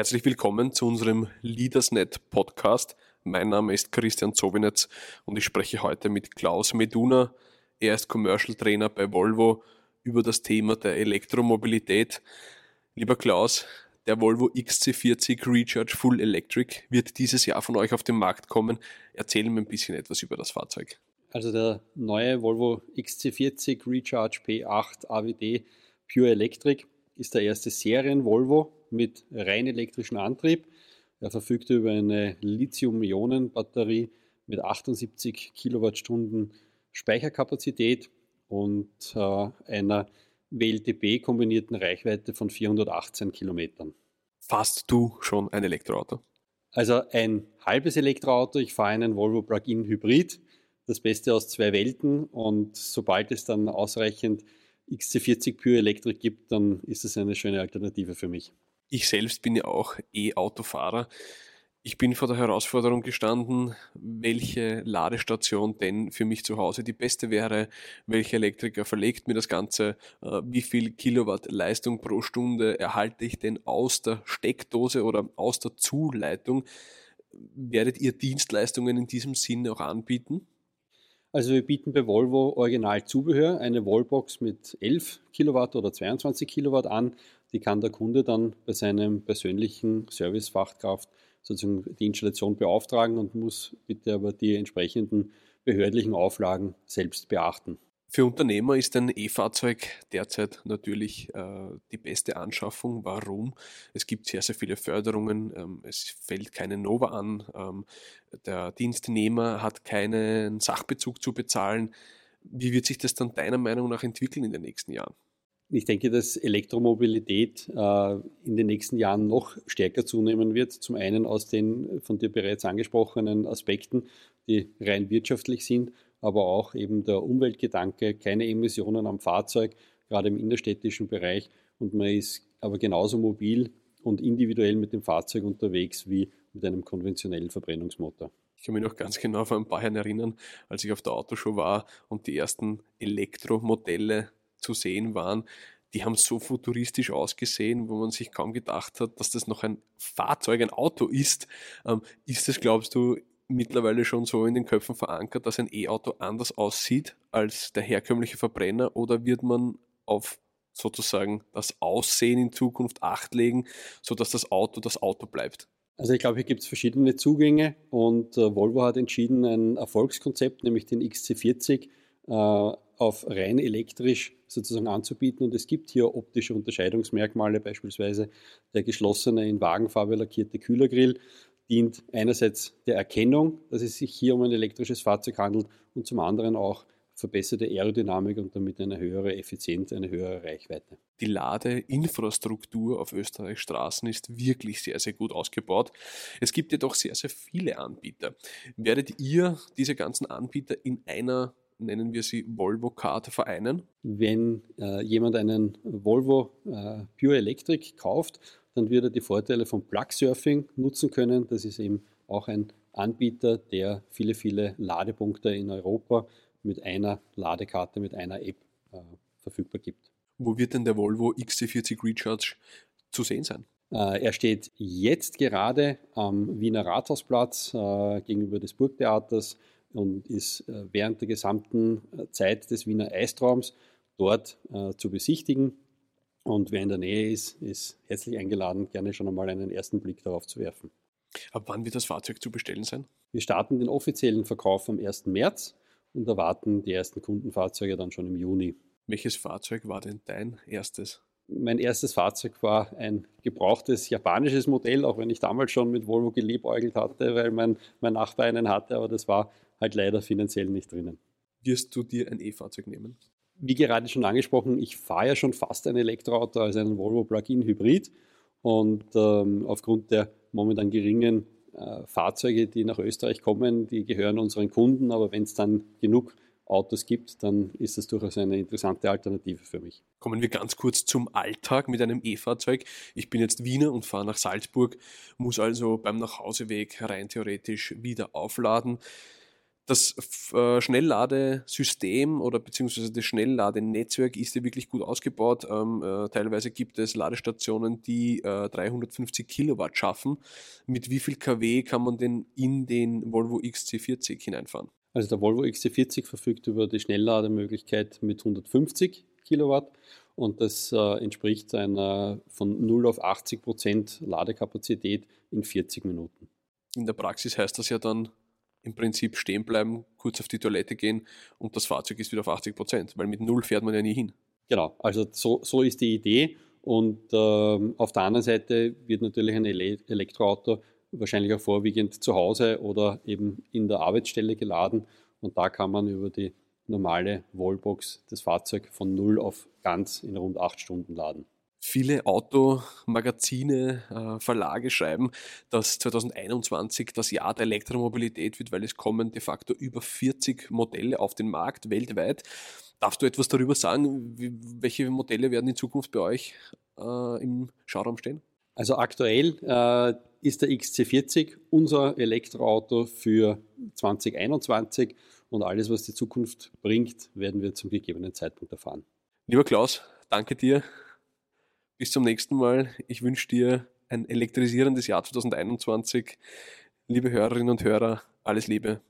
Herzlich willkommen zu unserem LeadersNet Podcast. Mein Name ist Christian Zobinetz und ich spreche heute mit Klaus Meduna. Er ist Commercial Trainer bei Volvo über das Thema der Elektromobilität. Lieber Klaus, der Volvo XC40 Recharge Full Electric wird dieses Jahr von euch auf den Markt kommen. Erzähl mir ein bisschen etwas über das Fahrzeug. Also der neue Volvo XC40 Recharge P8 AWD Pure Electric ist der erste Serien-Volvo mit rein elektrischem Antrieb. Er verfügt über eine Lithium-Ionen-Batterie mit 78 Kilowattstunden Speicherkapazität und äh, einer WLTP-kombinierten Reichweite von 418 Kilometern. Fast du schon ein Elektroauto? Also ein halbes Elektroauto. Ich fahre einen Volvo Plug-in Hybrid. Das Beste aus zwei Welten. Und sobald es dann ausreichend XC40 Pure Electric gibt, dann ist es eine schöne Alternative für mich. Ich selbst bin ja auch E-Autofahrer. Ich bin vor der Herausforderung gestanden, welche Ladestation denn für mich zu Hause die beste wäre, welcher Elektriker verlegt mir das Ganze, äh, wie viel Kilowatt Leistung pro Stunde erhalte ich denn aus der Steckdose oder aus der Zuleitung. Werdet ihr Dienstleistungen in diesem Sinne auch anbieten? Also wir bieten bei Volvo Originalzubehör, eine Wallbox mit 11 Kilowatt oder 22 Kilowatt an. Die kann der Kunde dann bei seinem persönlichen Servicefachkraft sozusagen die Installation beauftragen und muss bitte aber die entsprechenden behördlichen Auflagen selbst beachten. Für Unternehmer ist ein E-Fahrzeug derzeit natürlich äh, die beste Anschaffung. Warum? Es gibt sehr, sehr viele Förderungen. Ähm, es fällt keine Nova an. Ähm, der Dienstnehmer hat keinen Sachbezug zu bezahlen. Wie wird sich das dann deiner Meinung nach entwickeln in den nächsten Jahren? Ich denke, dass Elektromobilität äh, in den nächsten Jahren noch stärker zunehmen wird. Zum einen aus den von dir bereits angesprochenen Aspekten, die rein wirtschaftlich sind aber auch eben der Umweltgedanke, keine Emissionen am Fahrzeug, gerade im innerstädtischen Bereich. Und man ist aber genauso mobil und individuell mit dem Fahrzeug unterwegs wie mit einem konventionellen Verbrennungsmotor. Ich kann mich noch ganz genau vor ein paar Jahren erinnern, als ich auf der Autoshow war und die ersten Elektromodelle zu sehen waren. Die haben so futuristisch ausgesehen, wo man sich kaum gedacht hat, dass das noch ein Fahrzeug, ein Auto ist. Ähm, ist das, glaubst du, mittlerweile schon so in den Köpfen verankert, dass ein E-Auto anders aussieht als der herkömmliche Verbrenner oder wird man auf sozusagen das Aussehen in Zukunft Acht legen, sodass das Auto das Auto bleibt? Also ich glaube, hier gibt es verschiedene Zugänge und äh, Volvo hat entschieden, ein Erfolgskonzept, nämlich den XC40, äh, auf rein elektrisch sozusagen anzubieten. Und es gibt hier optische Unterscheidungsmerkmale, beispielsweise der geschlossene in Wagenfarbe lackierte Kühlergrill dient einerseits der Erkennung, dass es sich hier um ein elektrisches Fahrzeug handelt und zum anderen auch verbesserte Aerodynamik und damit eine höhere Effizienz, eine höhere Reichweite. Die Ladeinfrastruktur auf Österreichs Straßen ist wirklich sehr, sehr gut ausgebaut. Es gibt jedoch sehr, sehr viele Anbieter. Werdet ihr diese ganzen Anbieter in einer nennen wir sie Volvo-Karte vereinen? Wenn äh, jemand einen Volvo äh, Pure Electric kauft dann wird er die Vorteile von Plug Surfing nutzen können. Das ist eben auch ein Anbieter, der viele, viele Ladepunkte in Europa mit einer Ladekarte, mit einer App äh, verfügbar gibt. Wo wird denn der Volvo XC40 Recharge zu sehen sein? Äh, er steht jetzt gerade am Wiener Rathausplatz äh, gegenüber des Burgtheaters und ist äh, während der gesamten äh, Zeit des Wiener Eistraums dort äh, zu besichtigen. Und wer in der Nähe ist, ist herzlich eingeladen, gerne schon einmal einen ersten Blick darauf zu werfen. Ab wann wird das Fahrzeug zu bestellen sein? Wir starten den offiziellen Verkauf am 1. März und erwarten die ersten Kundenfahrzeuge dann schon im Juni. Welches Fahrzeug war denn dein erstes? Mein erstes Fahrzeug war ein gebrauchtes japanisches Modell, auch wenn ich damals schon mit Volvo geliebäugelt hatte, weil mein, mein Nachbar einen hatte, aber das war halt leider finanziell nicht drinnen. Wirst du dir ein E-Fahrzeug nehmen? Wie gerade schon angesprochen, ich fahre ja schon fast ein Elektroauto als einen Volvo Plug-in Hybrid und ähm, aufgrund der momentan geringen äh, Fahrzeuge, die nach Österreich kommen, die gehören unseren Kunden, aber wenn es dann genug Autos gibt, dann ist das durchaus eine interessante Alternative für mich. Kommen wir ganz kurz zum Alltag mit einem E-Fahrzeug. Ich bin jetzt Wiener und fahre nach Salzburg, muss also beim Nachhauseweg rein theoretisch wieder aufladen. Das äh, Schnellladesystem oder beziehungsweise das Schnellladenetzwerk ist ja wirklich gut ausgebaut. Ähm, äh, teilweise gibt es Ladestationen, die äh, 350 Kilowatt schaffen. Mit wie viel kW kann man denn in den Volvo XC40 hineinfahren? Also der Volvo XC40 verfügt über die Schnelllademöglichkeit mit 150 Kilowatt und das äh, entspricht einer von 0 auf 80 Prozent Ladekapazität in 40 Minuten. In der Praxis heißt das ja dann im Prinzip stehen bleiben, kurz auf die Toilette gehen und das Fahrzeug ist wieder auf 80 Prozent, weil mit null fährt man ja nie hin. Genau, also so, so ist die Idee. Und ähm, auf der anderen Seite wird natürlich ein Ele Elektroauto wahrscheinlich auch vorwiegend zu Hause oder eben in der Arbeitsstelle geladen. Und da kann man über die normale Wallbox das Fahrzeug von null auf ganz in rund acht Stunden laden viele Automagazine, äh, Verlage schreiben, dass 2021 das Jahr der Elektromobilität wird, weil es kommen de facto über 40 Modelle auf den Markt weltweit. Darfst du etwas darüber sagen? Wie, welche Modelle werden in Zukunft bei euch äh, im Schauraum stehen? Also aktuell äh, ist der XC40 unser Elektroauto für 2021 und alles, was die Zukunft bringt, werden wir zum gegebenen Zeitpunkt erfahren. Lieber Klaus, danke dir bis zum nächsten Mal. Ich wünsche dir ein elektrisierendes Jahr 2021. Liebe Hörerinnen und Hörer, alles Liebe.